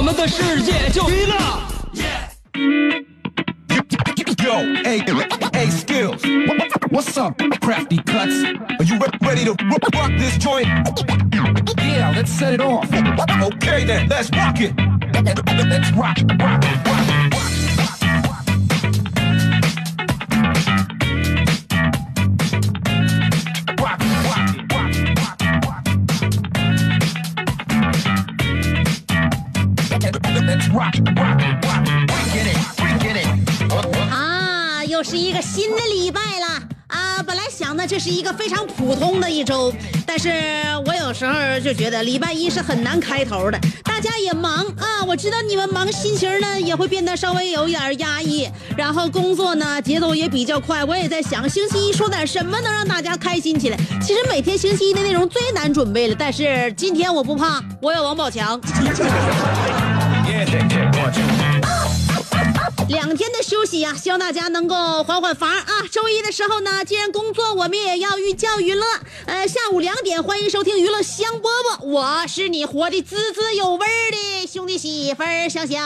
我们的世界就娱乐。 Yo, hey, hey, skills. What's up, crafty cuts? Are you re- ready to rock rock this joint? Yeah, let's set it off. Okay then, let's rock it. Let's rock, rock, rock, rock. 啊，又是一个新的礼拜了啊！本来想呢，这是一个非常普通的一周，但是我有时候就觉得礼拜一是很难开头的，大家也忙啊，我知道你们忙，心情呢也会变得稍微有一点压抑，然后工作呢节奏也比较快，我也在想星期一说点什么能让大家开心起来。其实每天星期一的内容最难准备了，但是今天我不怕，我有王宝强。两天的休息呀、希望大家能够缓缓乏啊。周一的时候呢，既然工作，我们也要寓教于乐。呃，下午两点，欢迎收听娱乐香饽饽，我是你活得滋滋有味儿的兄弟媳妇儿香香。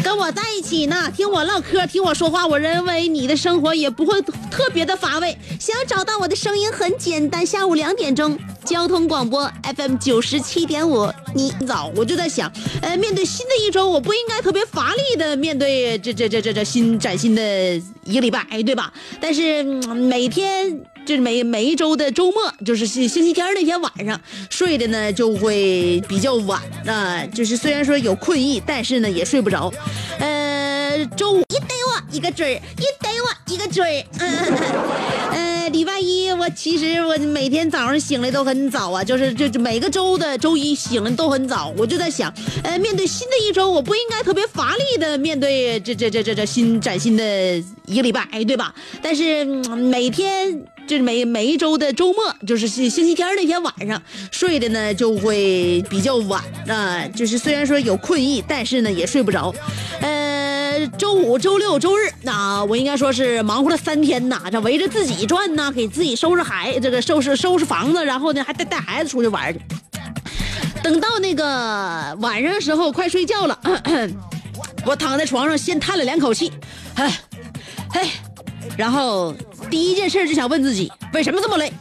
跟我在一起呢，听我唠嗑，听我说话，我认为你的生活也不会特别的乏味。想找到我的声音很简单，下午两点钟，交通广播 FM 九十七点五。你早我就在想，呃，面对新的一周，我不应该特别乏力的面对这这这这这新崭新的一个礼拜，对吧？但是、每天。就是每每一周的周末，就是星星期天那天晚上睡的呢就会比较晚啊、就是虽然说有困意，但是呢也睡不着。呃，周五一逮我一个准儿，一逮我一个准儿。呃，礼拜一我其实我每天早上醒来都很早啊，就是就就每个周的周一醒来都很早，我就在想，呃，面对新的一周，我不应该特别乏力的面对这这这这这新崭新的一个礼拜，对吧？但是、每天。就是每每一周的周末，就是星星期天那天晚上睡的呢就会比较晚啊、就是虽然说有困意，但是呢也睡不着。呃，周五、周六、周日，那、我应该说是忙活了三天呐，这围着自己转呐，给自己收拾孩这个收拾收拾房子，然后呢还带带孩子出去玩去。等到那个晚上的时候，快睡觉了，我躺在床上先叹了两口气，哎，哎，然后第一件事就想问自己，为什么这么累？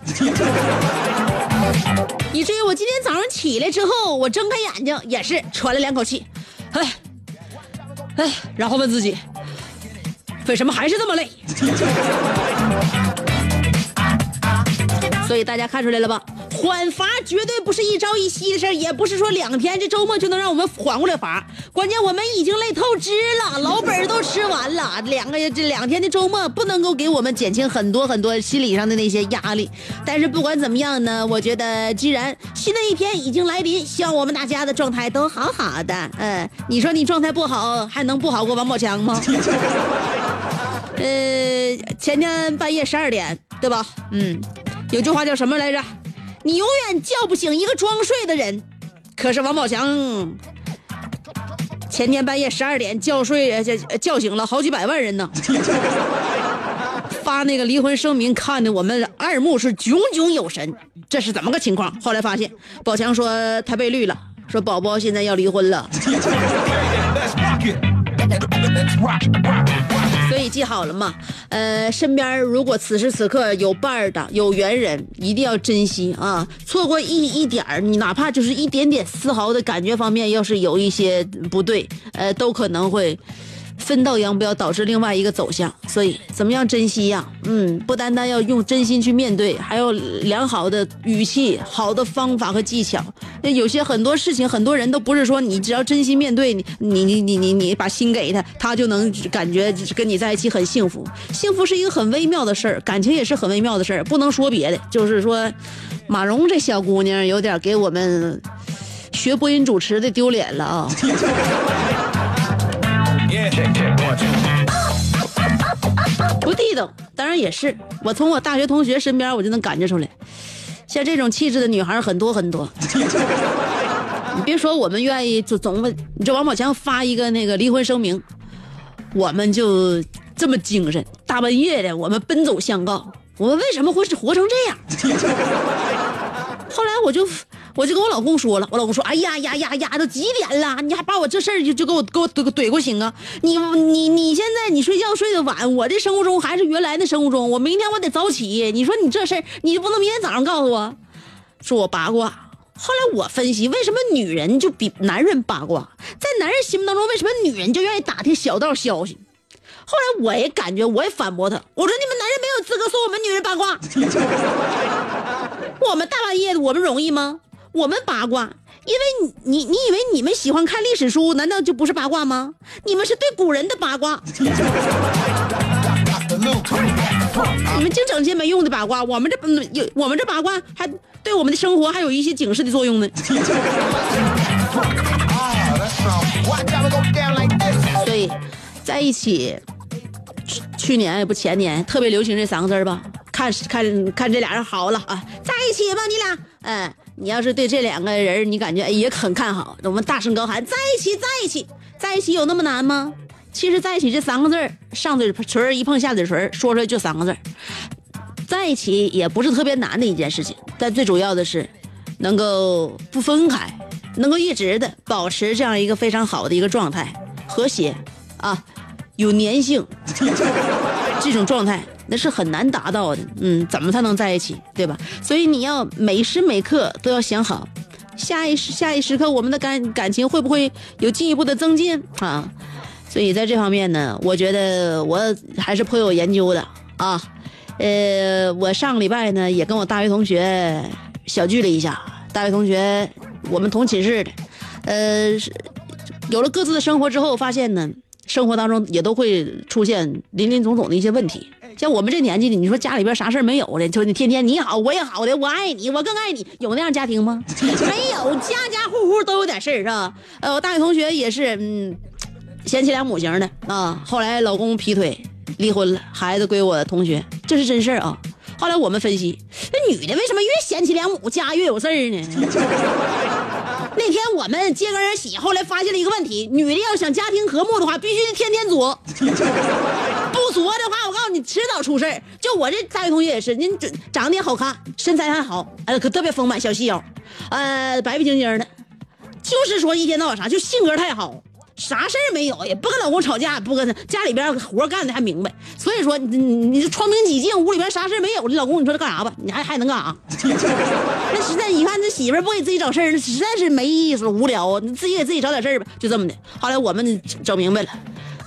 以至于我今天早上起来之后，我睁开眼睛也是喘了两口气，哎，哎，然后问自己，为什么还是这么累？所以大家看出来了吧？缓罚绝对不是一朝一夕的事儿，也不是说两天这周末就能让我们缓过来乏。关键我们已经累透支了，老本都吃完了。两个这两天的周末不能够给我们减轻很多很多心理上的那些压力。但是不管怎么样呢，我觉得既然新的一天已经来临，希望我们大家的状态都好好的。嗯，你说你状态不好，还能不好过王宝强吗？呃，前天半夜十二点，对吧？嗯，有句话叫什么来着？你永远叫不醒一个装睡的人。可是王宝强前天半夜十二点叫睡，叫叫醒了好几百万人呢。发那个离婚声明，看的我们二目是炯炯有神。这是怎么个情况？后来发现，宝强说他被绿了，说宝宝现在要离婚了。所以记好了嘛，呃，身边如果此时此刻有伴儿的、有缘人，一定要珍惜啊！错过一一点儿，你哪怕就是一点点丝毫的感觉方面，要是有一些不对，呃，都可能会分道扬镳，导致另外一个走向。所以，怎么样珍惜呀？嗯，不单单要用真心去面对，还有良好的语气、好的方法和技巧。那有些很多事情，很多人都不是说你只要真心面对，你你你你你把心给他，他就能感觉跟你在一起很幸福。幸福是一个很微妙的事儿，感情也是很微妙的事儿，不能说别的，就是说，马蓉这小姑娘有点给我们学播音主持的丢脸了啊。不地道，当然也是。我从我大学同学身边，我就能感觉出来，像这种气质的女孩很多很多。你别说我们愿意就总问，你这王宝强发一个那个离婚声明，我们就这么精神，大半夜的我们奔走相告，我们为什么会是活成这样？后来我就我就跟我老公说了，我老公说：“哎呀呀呀呀，都几点了，你还把我这事儿就就给我给我怼怼过行啊？你你你现在你睡觉睡得晚，我这生物钟还是原来的生物钟，我明天我得早起。你说你这事儿，你不能明天早上告诉我，说我八卦。”后来我分析，为什么女人就比男人八卦？在男人心目当中，为什么女人就愿意打听小道消息？后来我也感觉，我也反驳他，我说你们男人没有资格说我们女人八卦。我们大半夜的，我们容易吗？我们八卦，因为你你你以为你们喜欢看历史书，难道就不是八卦吗？你们是对古人的八卦，你们净整些没用的八卦。我们这有我们这八卦还对我们的生活还有一些警示的作用呢。所以，在一起，去去年也不前年特别流行这三个字吧？看看看这俩人好了啊，在一起吧，你俩。哎，你要是对这两个人你感觉也很看好，我们大声高喊在一起，在一起，在一起有那么难吗？其实在一起这三个字，上嘴唇一碰下嘴唇，说出来就三个字，在一起也不是特别难的一件事情，但最主要的是，能够不分开，能够一直的保持这样一个非常好的一个状态，和谐啊，有粘性，这种状态那是很难达到的。嗯，怎么才能在一起，对吧？所以你要每时每刻都要想好，下一时下一时刻我们的感感情会不会有进一步的增进啊？所以在这方面呢，我觉得我还是颇有研究的啊。呃，我上个礼拜呢也跟我大学同学小聚了一下，大学同学我们同寝室的，呃，有了各自的生活之后，发现呢，生活当中也都会出现林林总总的一些问题。像我们这年纪的，你说家里边啥事儿没有的，就你天天你好我也好的，我爱你，我更爱你，有那样家庭吗？没有，家家户户都有点事儿，是吧？呃，我大学同学也是，嗯，贤妻良母型的啊。后来老公劈腿，离婚了，孩子归我同学，这是真事儿啊。后来我们分析，那女的为什么越贤妻良母，家越有事儿呢？那天我们接个人洗，后来发现了一个问题：女的要想家庭和睦的话，必须得天天作，不作的话，我告诉你，迟早出事儿。就我这大学同学也是，您长长得也好看，身材还好，哎，可特别丰满，小细腰，呃，白白净净的，就是说一天到晚啥，就性格太好。啥事儿没有，也不跟老公吵架，不跟他家里边活干的还明白，所以说你你你窗明几净，屋里边啥事儿没有，你老公你说他干啥吧？你还还能干啥？那实在，你看这媳妇不给自己找事儿，那实在是没意思，无聊啊！你自己给自己找点事儿吧，就这么的。后来我们整明白了，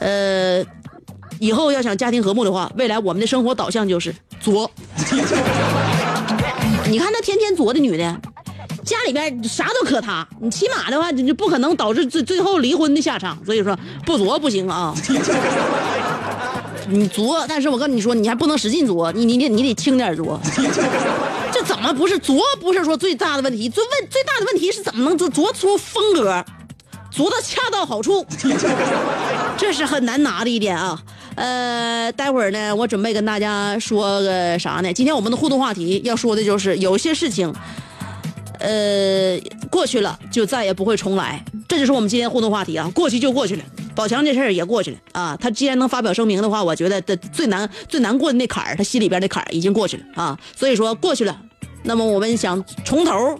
呃，以后要想家庭和睦的话，未来我们的生活导向就是作。你看那天天作的女的，家里边啥都可他，你起码的话，你就不可能导致最最后离婚的下场。所以说不作不行啊。你作，但是我跟你说，你还不能使劲作，你你得你得轻点作。这怎么不是作？不是说最大的问题，最问最大的问题是怎么能作作出风格，作到恰到好处，这是很难拿的一点啊。呃，待会儿呢，我准备跟大家说个啥呢？今天我们的互动话题要说的就是有些事情，呃，过去了就再也不会重来，这就是我们今天互动话题啊。过去就过去了，宝强这事儿也过去了啊。他既然能发表声明的话，我觉得他最难最难过的那坎儿，他心里边的坎儿已经过去了啊。所以说过去了，那么我们想从头。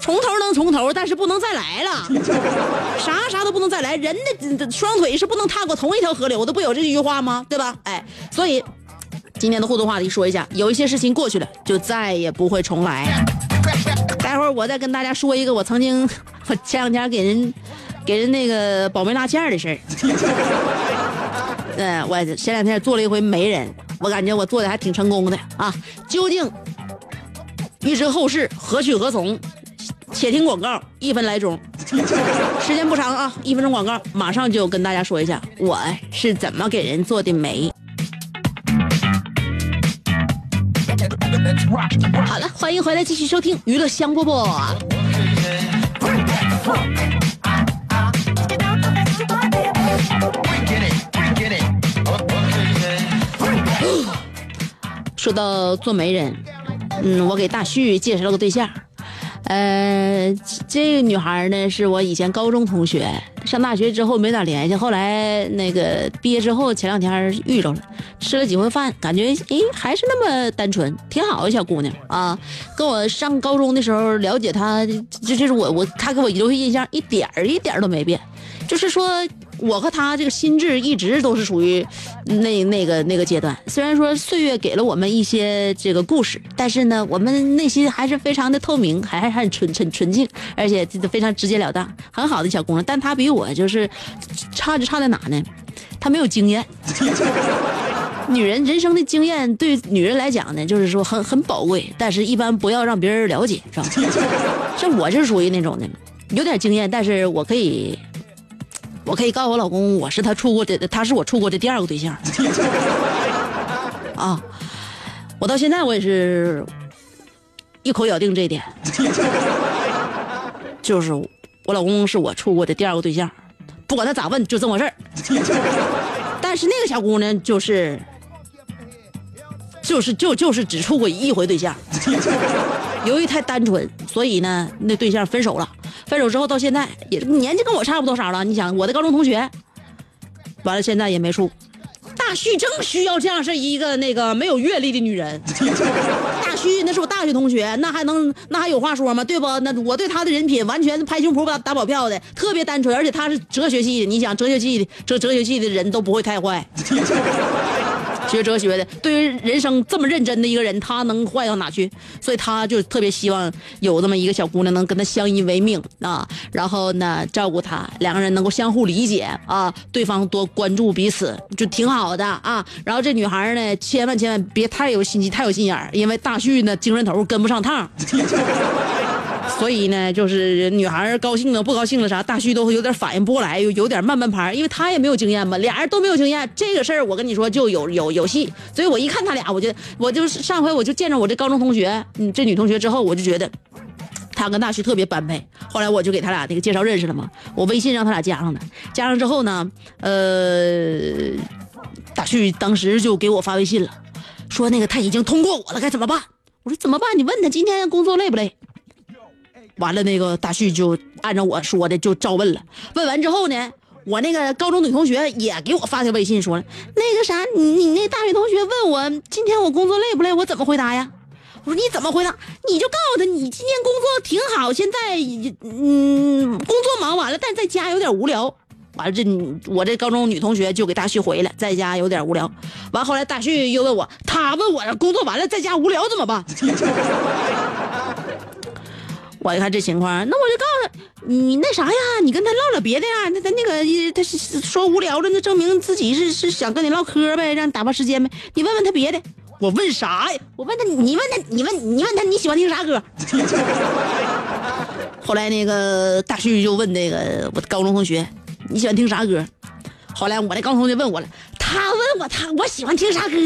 从头能 从头，但是不能再来了，啥啥都不能再来。人的双腿是不能踏过同一条河流的，不有这句话吗？对吧？哎，所以今天的互动话题说一下，有一些事情过去了，就再也不会重来。待会儿我再跟大家说一个我曾经 我前两天给人给人那个保媒拉纤的事儿。嗯，我前两天做了一回媒人，我感觉我做的还挺成功的啊。究竟预知后事，何去何从？且听广告，一分来钟，时间不长啊，一分钟广告，马上就跟大家说一下我是怎么给人做的媒。好了，欢迎回来，继续收听娱乐香饽饽。说到做媒人，嗯，我给大旭介绍了个对象。呃，这个女孩呢是我以前高中同学，上大学之后没咋联系，后来那个毕业之后前两天遇着了，吃了几回饭，感觉诶还是那么单纯，挺好的小姑娘啊。跟我上高中的时候了解她，就就是我我她给我留下印象一点儿一点儿都没变，就是说。我和他这个心智一直都是属于那那个那个阶段。虽然说岁月给了我们一些这个故事，但是呢，我们内心还是非常的透明，还还很纯纯纯净，而且非常直截了当，很好的小姑娘。但她比我就是差就差在哪呢？她没有经验。女人人生的经验对女人来讲呢，就是说很很宝贵，但是一般不要让别人了解，是吧？像我是属于那种的，有点经验，但是我可以。我可以告诉我老公，我是他处过的，他是我处过的第二个对象。啊，我到现在我也是一口咬定这一点，就是我老公是我处过的第二个对象，不管他咋问，就这么回事儿。但是那个小姑娘就是，就是就就是只处过一回对象，由于太单纯，所以呢，那对象分手了。分手之后到现在也年纪跟我差不多少了，你想我的高中同学，完了现在也没处。大旭正需要这样是一个那个没有阅历的女人。大旭那是我大学同学，那还能那还有话说吗？对不？那我对他的人品完全拍胸脯打打保票的，特别单纯，而且他是哲学系的。你想哲学系的哲哲学系的人都不会太坏。学哲学的，对于人生这么认真的一个人，他能坏到哪去？所以他就特别希望有这么一个小姑娘能跟他相依为命啊，然后呢照顾他，两个人能够相互理解啊，对方多关注彼此，就挺好的啊。然后这女孩呢，千万千万别太有心机，太有心眼，因为大旭呢精神头跟不上趟。所以呢，就是女孩高兴了不高兴了啥，大旭都会有点反应不过来，有有点慢半拍，因为他也没有经验嘛，俩人都没有经验，这个事儿我跟你说就有有有戏。所以我一看他俩，我就我就上回我就见着我这高中同学，嗯，这女同学之后，我就觉得他跟大旭特别般配。后来我就给他俩那个介绍认识了嘛，我微信让他俩加上的，加上之后呢，呃，大旭当时就给我发微信了，说那个他已经通过我了，该怎么办？我说怎么办？你问他今天工作累不累？完了，那个大旭就按照我说的就照问了。问完之后呢，我那个高中女同学也给我发条微信说，那个啥，你你那大学同学问我今天我工作累不累，我怎么回答呀？我说你怎么回答？你就告诉他你今天工作挺好，现在嗯工作忙完了，但在家有点无聊。完了这我这高中女同学就给大旭回了，在家有点无聊。完后来大旭又问我，他问我工作完了在家无聊怎么办？我一看这情况，那我就告诉他，你那啥呀，你跟他唠唠别的呀。那他那个他是说无聊了，那证明自己是是想跟你唠嗑呗，让你打发时间呗。你问问他别的。我问啥呀？我问他，你问他，你问你问他你喜欢听啥歌？后来那个大旭就问那个我的高中同学，你喜欢听啥歌？后来我那高中同学问我了，他问我他我喜欢听啥歌？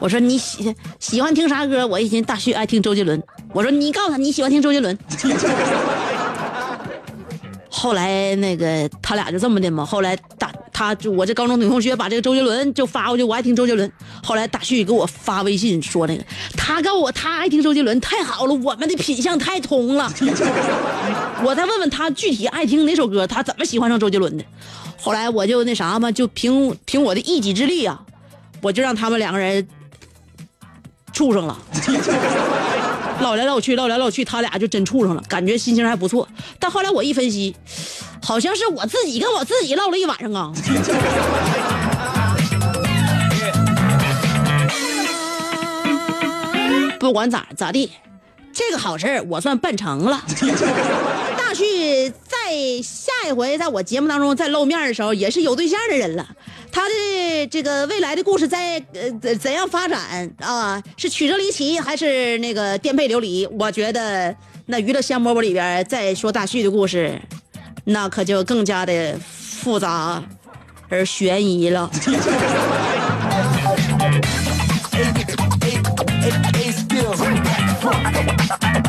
我说你喜喜欢听啥歌？我一听大旭爱听周杰伦。我说你告诉他你喜欢听周杰伦。后来那个他俩就这么的嘛。后来大他就我这高中女同学把这个周杰伦就发过去，我爱听周杰伦。后来大旭给我发微信说那个，他告诉我他爱听周杰伦，太好了，我们的品相太通了。我再问问他具体爱听哪首歌，他怎么喜欢上周杰伦的？后来我就那啥嘛，就凭凭我的一己之力啊，我就让他们两个人。处上了，唠来唠去，唠来唠去，他俩就真处上了，感觉心情还不错。但后来我一分析，好像是我自己跟我自己唠了一晚上啊。不管咋咋地，这个好事我算办成了。大旭下一回在我节目当中再露面的时候，也是有对象的人了。他的这个未来的故事在呃怎怎样发展啊？是曲折离奇还是那个颠沛流离？我觉得那娱乐香饽饽里边再说大旭的故事，那可就更加的复杂而悬疑了。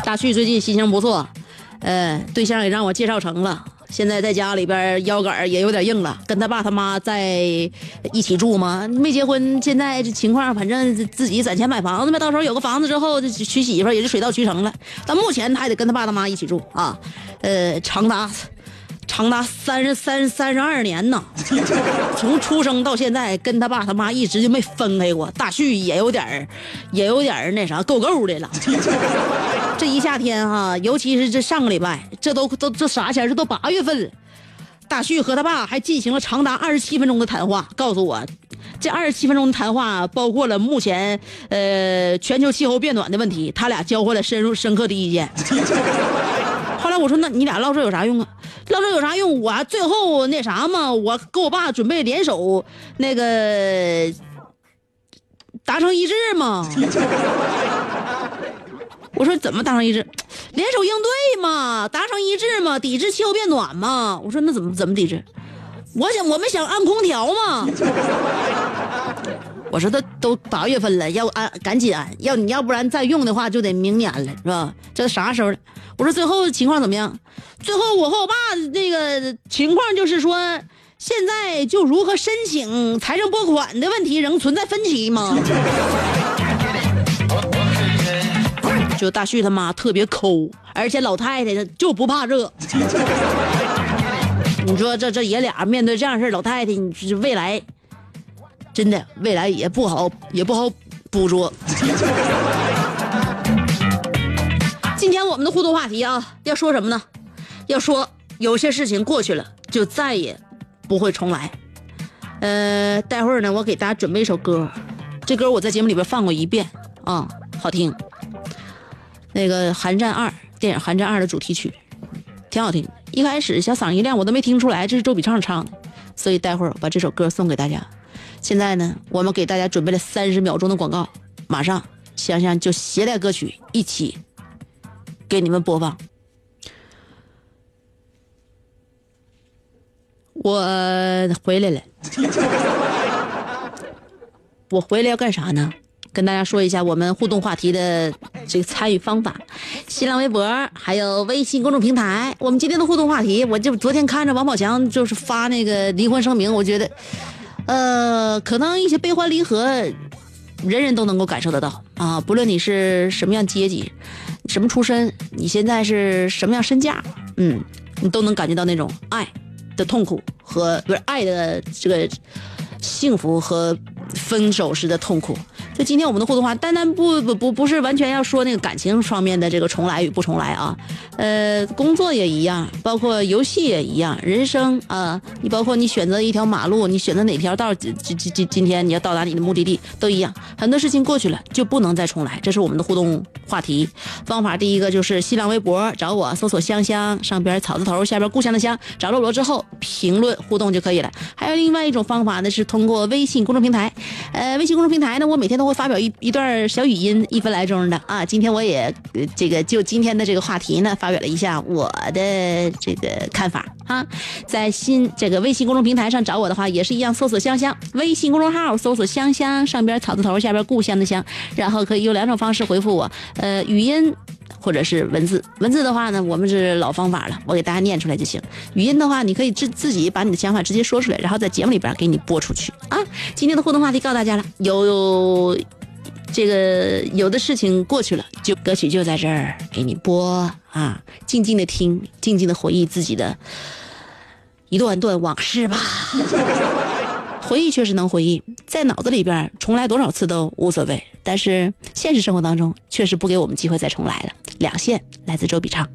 大旭最近心情不错，呃，对象也让我介绍成了。现在在家里边腰杆也有点硬了，跟他爸他妈在一起住吗，没结婚。现在这情况，反正自己攒钱买房子呗，到时候有个房子之后娶媳妇也是水到渠成了。但目前他还得跟他爸他妈一起住啊，呃，长达。长达三十三三十二年呢，从出生到现在，跟他爸他妈一直就没分开过。大旭也有点儿，也有点儿那啥够够的了。这一夏天哈，尤其是这上个礼拜，这都都这啥前这都八月份了。大旭和他爸还进行了长达二十七分钟的谈话，告诉我，这二十七分钟的谈话包括了目前呃全球气候变暖的问题，他俩交换了深入深刻的意见。后来我说，那你俩唠这有啥用啊？唠这有啥用？我最后那啥嘛，我跟我爸准备联手那个达成一致嘛。我说怎么达成一致？联手应对嘛，达成一致嘛，抵制气候变暖嘛。我说那怎么怎么抵制？我想我们想安空调嘛。我说他都八月份了，要安赶紧安，要你要不然再用的话就得明年了，是吧？这啥时候？我说最后情况怎么样？最后我和我爸那个情况就是说，现在就如何申请财政拨款的问题仍存在分歧吗？就大旭他妈特别抠，而且老太太就不怕热。你说这这爷俩面对这样事老太太，你是未来真的未来也不好也不好捕捉。互动话题啊，要说什么呢？要说有些事情过去了，就再也不会重来。呃，待会儿呢，我给大家准备一首歌，这歌我在节目里边放过一遍啊，好听。那个《寒战二》电影《寒战二》的主题曲，挺好听。一开始小嗓一亮，我都没听出来这是周笔畅唱的，所以待会儿把这首歌送给大家。现在呢，我们给大家准备了三十秒钟的广告，马上香香就携带歌曲一起。给你们播放。我回来了，我回来要干啥呢？跟大家说一下我们互动话题的这个参与方法：新浪微博还有微信公众平台。我们今天的互动话题，我就昨天看着王宝强就是发那个离婚声明，我觉得，呃，可能一些悲欢离合，人人都能够感受得到啊，不论你是什么样阶级。什么出身？你现在是什么样身价？嗯，你都能感觉到那种爱的痛苦和不是爱的这个幸福和分手时的痛苦。就今天我们的互动话，单单不不不不是完全要说那个感情方面的这个重来与不重来啊，呃，工作也一样，包括游戏也一样，人生啊，你包括你选择一条马路，你选择哪条道，今今今今天你要到达你的目的地都一样，很多事情过去了就不能再重来，这是我们的互动话题方法。第一个就是新浪微博找我，搜索香香，上边草字头，下边故乡的乡，找到我之后评论互动就可以了。还有另外一种方法呢，是通过微信公众平台，呃，微信公众平台呢，我每天都会发表一一段小语音，一分来钟的啊。今天我也这个就今天的这个话题呢，发表了一下我的这个看法啊。在新这个微信公众平台上找我的话，也是一样，搜索香香，微信公众号搜索香香，上边草字头，下边故乡的乡，然后可以用两种方式回复我，呃，语音或者是文字。文字的话呢，我们是老方法了，我给大家念出来就行。语音的话，你可以自自己把你的想法直接说出来，然后在节目里边给你播出去啊。今天的互动话题告诉大家了，有。这个有的事情过去了，就歌曲就在这儿给你播啊，静静的听，静静的回忆自己的一段段往事吧。回忆确实能回忆，在脑子里边重来多少次都无所谓，但是现实生活当中确实不给我们机会再重来了。两线来自周笔畅。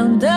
andando.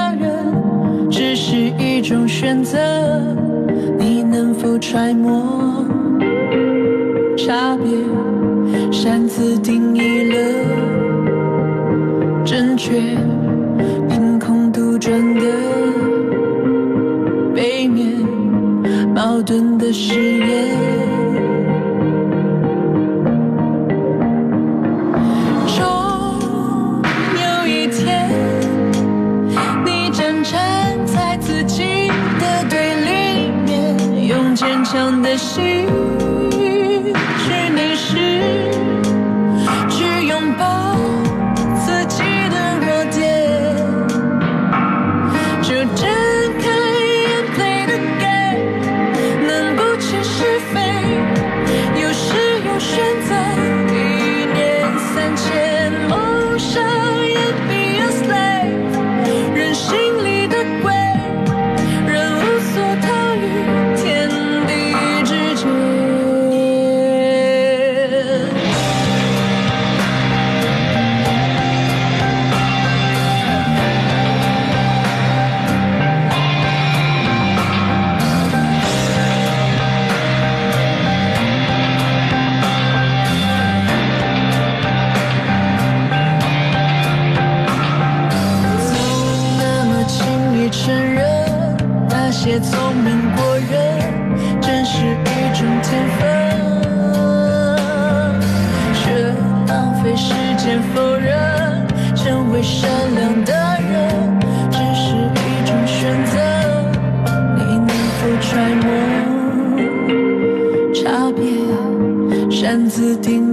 擅自定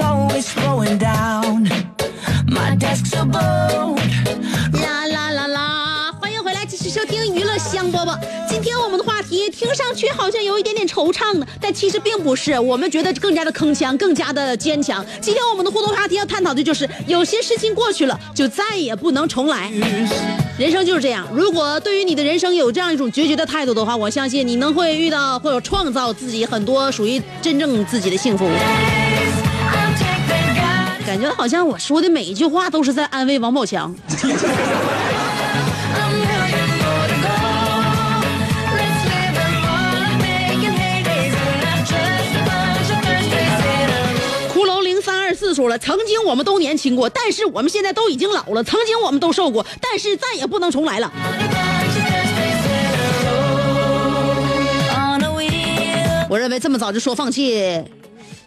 Always going down. My desk's a bold. 啦啦啦啦！欢迎回来，继续收听娱乐香饽饽。今天我们的话题听上去好像有一点点惆怅的，但其实并不是，我们觉得更加的铿锵，更加的坚强。今天我们的互动话题要探讨的就是，有些事情过去了，就再也不能重来。人生就是这样，如果对于你的人生有这样一种决绝的态度的话，我相信你能会遇到或者创造自己很多属于真正自己的幸福。感觉好像我说的每一句话都是在安慰王宝强。骷髅零三二四说了，曾经我们都年轻过，但是我们现在都已经老了。曾经我们都瘦过，但是再也不能重来了。我认为这么早就说放弃，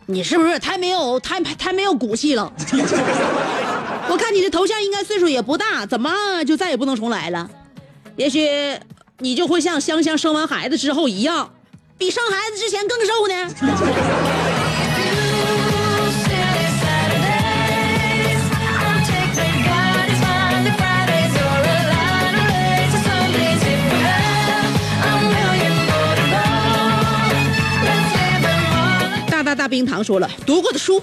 你是不是太没有太太没有骨气了？我看你的头像应该岁数也不大，怎么就再也不能重来了？也许你就会像香香生完孩子之后一样，比生孩子之前更瘦呢。说了，读过的书，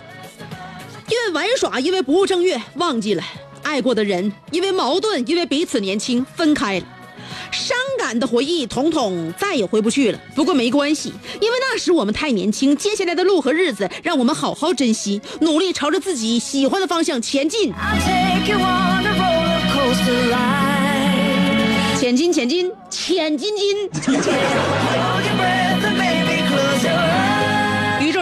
因为玩耍，因为不务正业，忘记了爱过的人，因为矛盾，因为彼此年轻，分开了。伤感的回忆，统统再也回不去了。不过没关系，因为那时我们太年轻。接下来的路和日子，让我们好好珍惜，努力朝着自己喜欢的方向前进。前进，前进，前进进。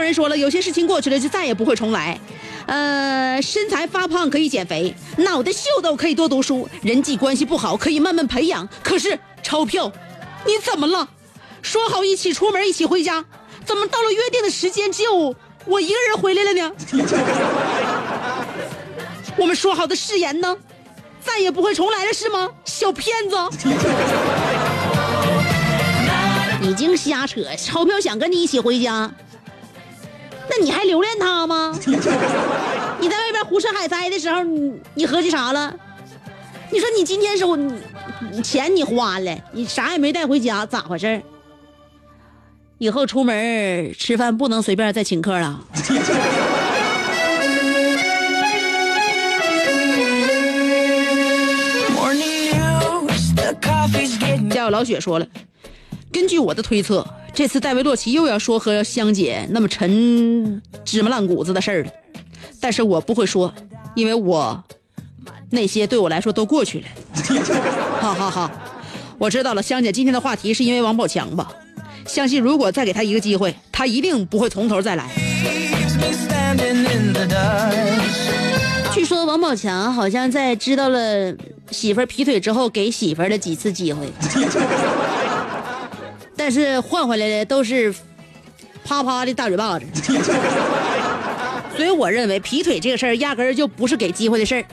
人说了，有些事情过去了就再也不会重来。呃，身材发胖可以减肥，脑袋秀逗可以多读书，人际关系不好可以慢慢培养。可是钞票，你怎么了？说好一起出门，一起回家，怎么到了约定的时间，只有我一个人回来了呢？我们说好的誓言呢？再也不会重来了是吗？小骗子！已经瞎扯，钞票想跟你一起回家。那你还留恋他吗？你在外边胡吃海塞的时候，你你合计啥了？你说你今天是我，你钱你花了，你啥也没带回家，咋回事？以后出门吃饭不能随便再请客了。家有老雪说了，根据我的推测。这次戴维洛奇又要说和香姐那么沉芝麻烂谷子的事儿了，但是我不会说，因为我那些对我来说都过去了。哈哈哈，我知道了，香姐今天的话题是因为王宝强吧？相信如果再给他一个机会，他一定不会从头再来。据说王宝强好像在知道了媳妇儿劈腿之后，给媳妇儿了几次机会。但是换回来的都是啪啪的大嘴巴子，所以我认为劈腿这个事儿压根儿就不是给机会的事儿。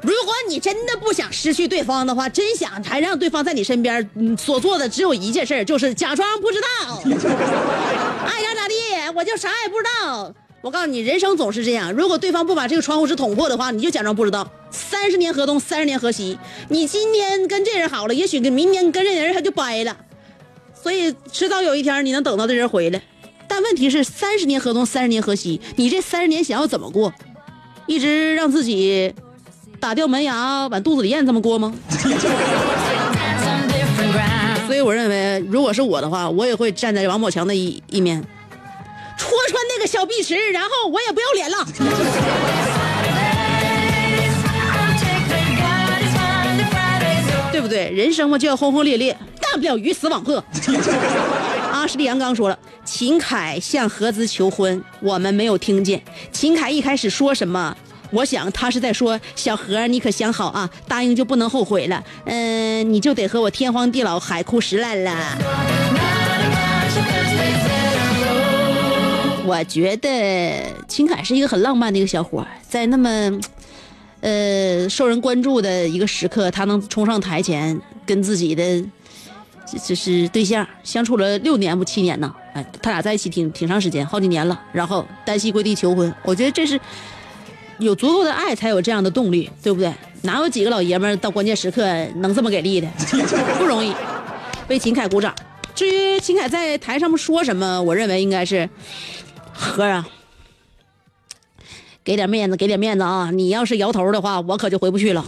如果你真的不想失去对方的话，真想还让对方在你身边，所做的只有一件事，就是假装不知道，爱咋咋地，我就啥也不知道。我告诉你，人生总是这样，如果对方不把这个窗户纸捅破的话，你就假装不知道。三十年河东，三十年河西，你今天跟这人好了，也许跟明天跟这人他就掰了。所以迟早有一天你能等到这人回来，但问题是三十年河东三十年河西，你这三十年想要怎么过？一直让自己打掉门牙往肚子里咽这么过吗？所以我认为，如果是我的话，我也会站在王宝强的一一面，戳穿那个小碧池，然后我也不要脸了。对不对？人生嘛就要轰轰烈烈。大不了鱼死网破。阿什利杨刚说了，秦凯向何姿求婚，我们没有听见。秦凯一开始说什么？我想他是在说小何，你可想好啊，答应就不能后悔了。嗯，你就得和我天荒地老、海枯石烂了。我觉得秦凯是一个很浪漫的一个小伙，在那么呃受人关注的一个时刻，他能冲上台前跟自己的。这是对象相处了六年不七年呢，哎，他俩在一起挺挺长时间，好几年了。然后单膝跪地求婚，我觉得这是有足够的爱才有这样的动力，对不对？哪有几个老爷们到关键时刻能这么给力的？不容易。为秦凯鼓掌。至于秦凯在台上面说什么，我认为应该是和啊，给点面子，给点面子啊！你要是摇头的话，我可就回不去了。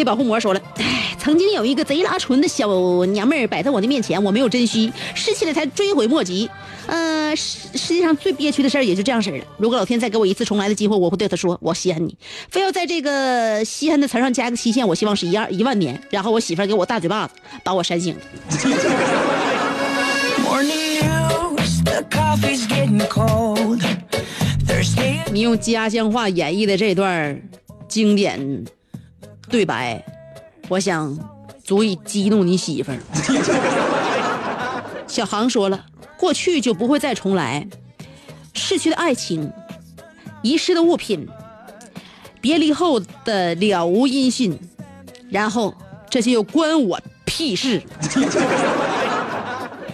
塔利保护膜说了，哎，曾经有一个贼拉纯的小娘们儿摆在我的面前，我没有珍惜，失去了才追悔莫及。呃，世世界上最憋屈的事儿也就这样式儿了。如果老天再给我一次重来的机会，我会对他说：“我稀罕你。”非要在这个稀罕的词儿上加个期限，我希望是一二一万年。然后我媳妇儿给我大嘴巴子，把我扇醒了。Morning news, the coffee's getting cold. 你用家乡话演绎的这段经典对白，我想足以激怒你媳妇儿。小航说了，过去就不会再重来，逝去的爱情，遗失的物品，别离后的了无音讯，然后这些又关我屁事。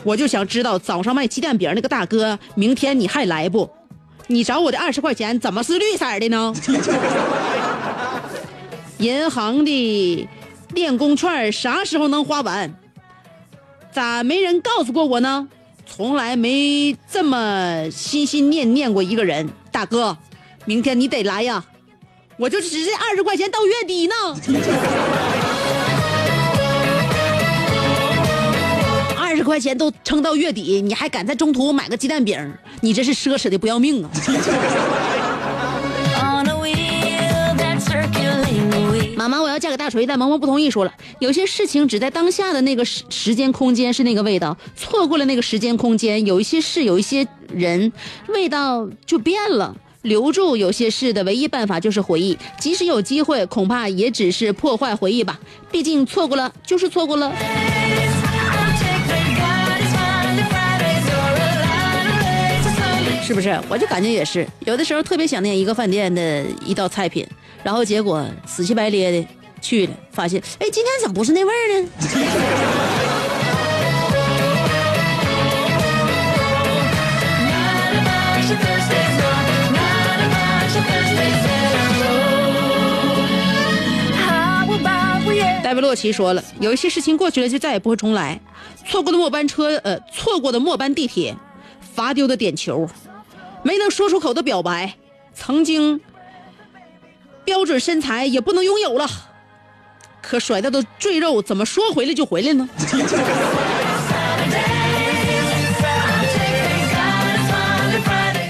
我就想知道早上卖鸡蛋饼那个大哥，明天你还来不？你找我的二十块钱怎么是绿色的呢？银行的练功券啥时候能花完？咋没人告诉过我呢？从来没这么心心念念过一个人。大哥，明天你得来呀！我就只这二十块钱到月底呢。二十块钱都撑到月底，你还敢在中途买个鸡蛋饼？你这是奢侈的不要命啊！妈妈，我要嫁给大锤，但萌萌不同意。说了，有些事情只在当下的那个时时间空间是那个味道，错过了那个时间空间，有一些事，有一些人，味道就变了。留住有些事的唯一办法就是回忆，即使有机会，恐怕也只是破坏回忆吧。毕竟错过了就是错过了。是不是？我就感觉也是，有的时候特别想念一个饭店的一道菜品，然后结果死乞白咧的去了，发现，哎，今天怎么不是那味儿呢？戴维洛奇说了，有一些事情过去了就再也不会重来，错过的末班车，呃，错过的末班地铁，罚丢的点球，没能说出口的表白，曾经标准身材也不能拥有了，可甩掉的赘肉怎么说回来就回来呢？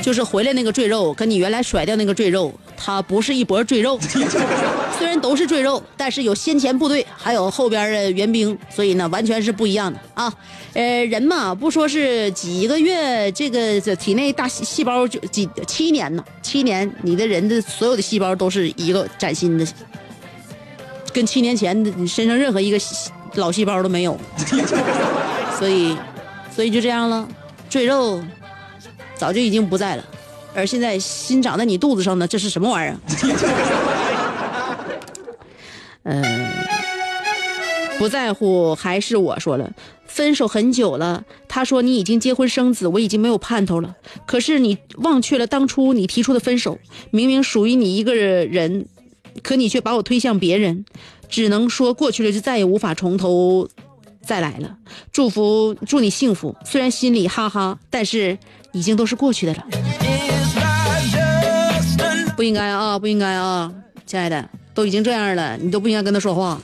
就是回来那个赘肉，跟你原来甩掉那个赘肉，它不是一波赘肉。虽然都是赘肉，但是有先前部队，还有后边的援兵，所以呢，完全是不一样的啊。呃，人嘛，不说是几个月，这个这体内大细细胞就几七年呢，七年，你的人的所有的细胞都是一个崭新的，跟七年前的你身上任何一个细老细胞都没有。所以，所以就这样了，赘肉早就已经不在了，而现在新长在你肚子上的，这是什么玩意儿？嗯，不在乎还是我说了，分手很久了。他说你已经结婚生子，我已经没有盼头了。可是你忘却了当初你提出的分手，明明属于你一个人，可你却把我推向别人。只能说过去了就再也无法从头再来了。祝福祝你幸福，虽然心里哈哈，但是已经都是过去的了。应该啊，不应该啊，亲爱的，都已经这样了，你都不应该跟他说话。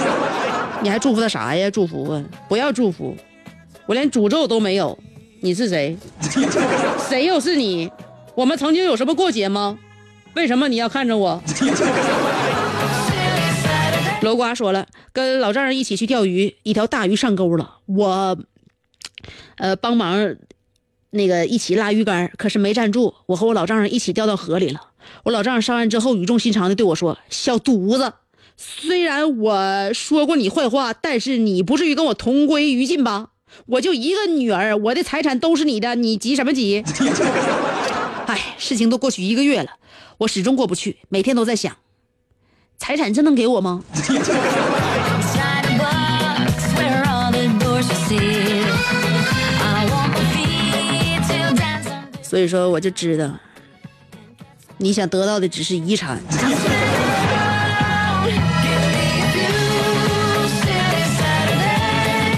你还祝福他啥呀？祝福啊！不要祝福，我连诅咒都没有。你是谁？谁又是你？我们曾经有什么过节吗？为什么你要看着我？楼瓜说了，跟老丈人一起去钓鱼，一条大鱼上钩了，我，呃，帮忙那个一起拉鱼竿，可是没站住，我和我老丈人一起掉到河里了。我老丈人上岸之后，语重心长的对我说：“小犊子，虽然我说过你坏话，但是你不至于跟我同归于尽吧？我就一个女儿，我的财产都是你的，你急什么急？” 哎，事情都过去一个月了，我始终过不去，每天都在想，财产真能给我吗？所以说，我就知道，你想得到的只是遗产。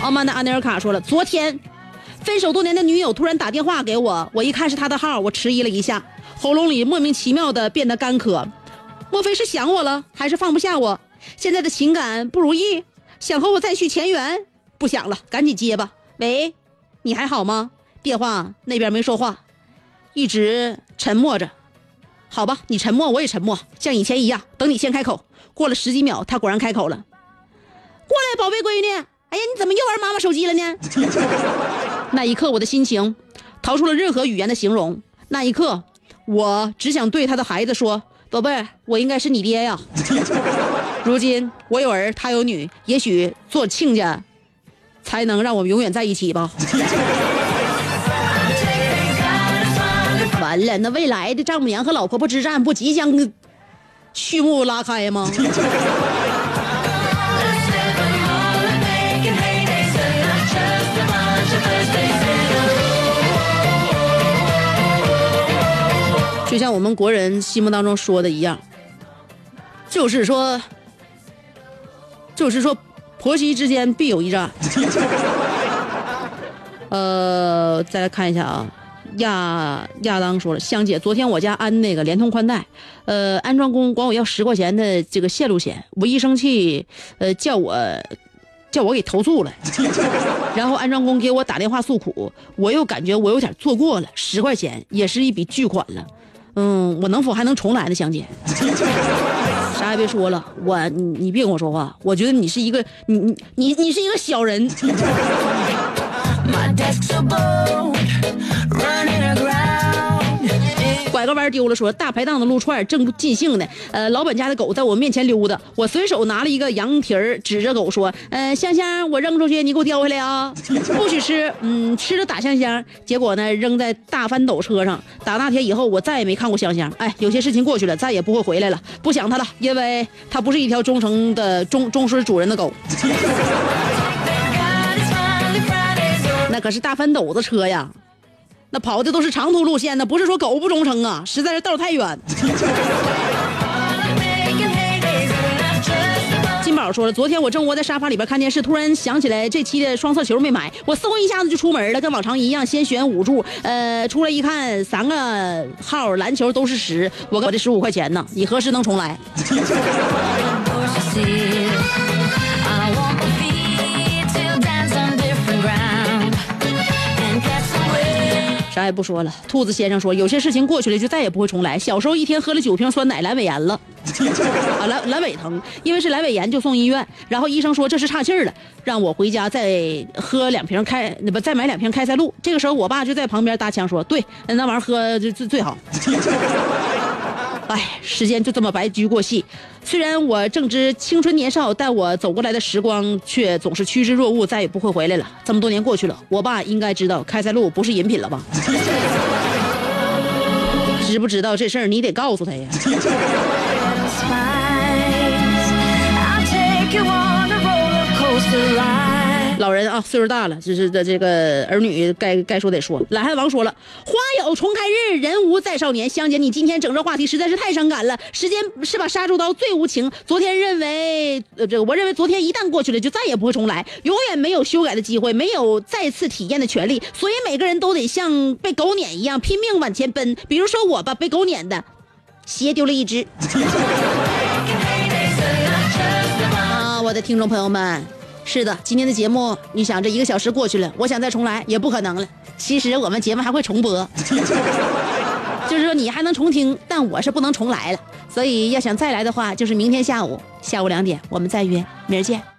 傲慢的安内尔卡说了，昨天分手多年的女友突然打电话给我，我一看是她的号，我迟疑了一下，喉咙里莫名其妙的变得干渴，莫非是想我了，还是放不下我？现在的情感不如意，想和我再续前缘？不想了，赶紧接吧。喂，你还好吗？电话那边没说话，一直沉默着。好吧，你沉默，我也沉默，像以前一样，等你先开口。过了十几秒，他果然开口了：“过来，宝贝闺女。哎呀，你怎么又玩妈妈手机了呢？” 那一刻，我的心情逃出了任何语言的形容。那一刻，我只想对他的孩子说：“宝贝，我应该是你爹呀。”如今我有儿，他有女，也许做亲家才能让我们永远在一起吧。完了，那未来的丈母娘和老婆婆之战不即将序幕拉开吗？就像我们国人心目当中说的一样，就是说，就是说，婆媳之间必有一战。呃，再来看一下啊，亚亚当说了，香姐，昨天我家安那个联通宽带，呃，安装工管我要十块钱的这个线路险，我一生气，呃，叫我叫我给投诉了，然后安装工给我打电话诉苦，我又感觉我有点做过了，十块钱也是一笔巨款了。嗯，我能否还能重来呢，香姐？啥也别说了，我你你别跟我说话，我觉得你是一个你你你你是一个小人。丢了，说大排档的撸串正尽兴呢。呃，老板家的狗在我面前溜达，我随手拿了一个羊蹄儿，指着狗说：“嗯，香香，我扔出去，你给我叼回来啊，不许吃。嗯，吃了打香香。结果呢，扔在大翻斗车上。打那天以后，我再也没看过香香。哎，有些事情过去了，再也不会回来了。不想它了，因为它不是一条忠诚的忠忠实主人的狗。那可是大翻斗子车呀。”那跑的都是长途路线那，不是说狗不忠诚啊，实在是道太远。金宝说了，昨天我正窝在沙发里边看电视，突然想起来这期的双色球没买，我嗖一下子就出门了，跟往常一样，先选五注，呃，出来一看，三个号篮球都是十，我我这十五块钱呢，你何时能重来？啥也不说了，兔子先生说，有些事情过去了就再也不会重来。小时候一天喝了九瓶酸奶，阑尾炎了，啊阑阑尾疼，因为是阑尾炎就送医院，然后医生说这是岔气儿了，让我回家再喝两瓶开不再买两瓶开塞露。这个时候我爸就在旁边搭腔说，对，那玩意儿喝就最最好。哎，时间就这么白驹过隙。虽然我正值青春年少，但我走过来的时光却总是趋之若鹜，再也不会回来了。这么多年过去了，我爸应该知道开塞露不是饮品了吧？知不知道这事儿？你得告诉他呀。老人啊，岁数大了，就是的这个儿女该该说得说。懒汉王说了：“花有重开日，人无再少年。”香姐，你今天整这话题实在是太伤感了。时间是把杀猪刀最无情。昨天认为，呃，这个我认为昨天一旦过去了，就再也不会重来，永远没有修改的机会，没有再次体验的权利。所以每个人都得像被狗撵一样拼命往前奔。比如说我吧，被狗撵的，鞋丢了一只。啊，我的听众朋友们。是的，今天的节目，你想这一个小时过去了，我想再重来也不可能了。其实我们节目还会重播，就是说你还能重听，但我是不能重来了。所以要想再来的话，就是明天下午下午两点，我们再约，明儿见。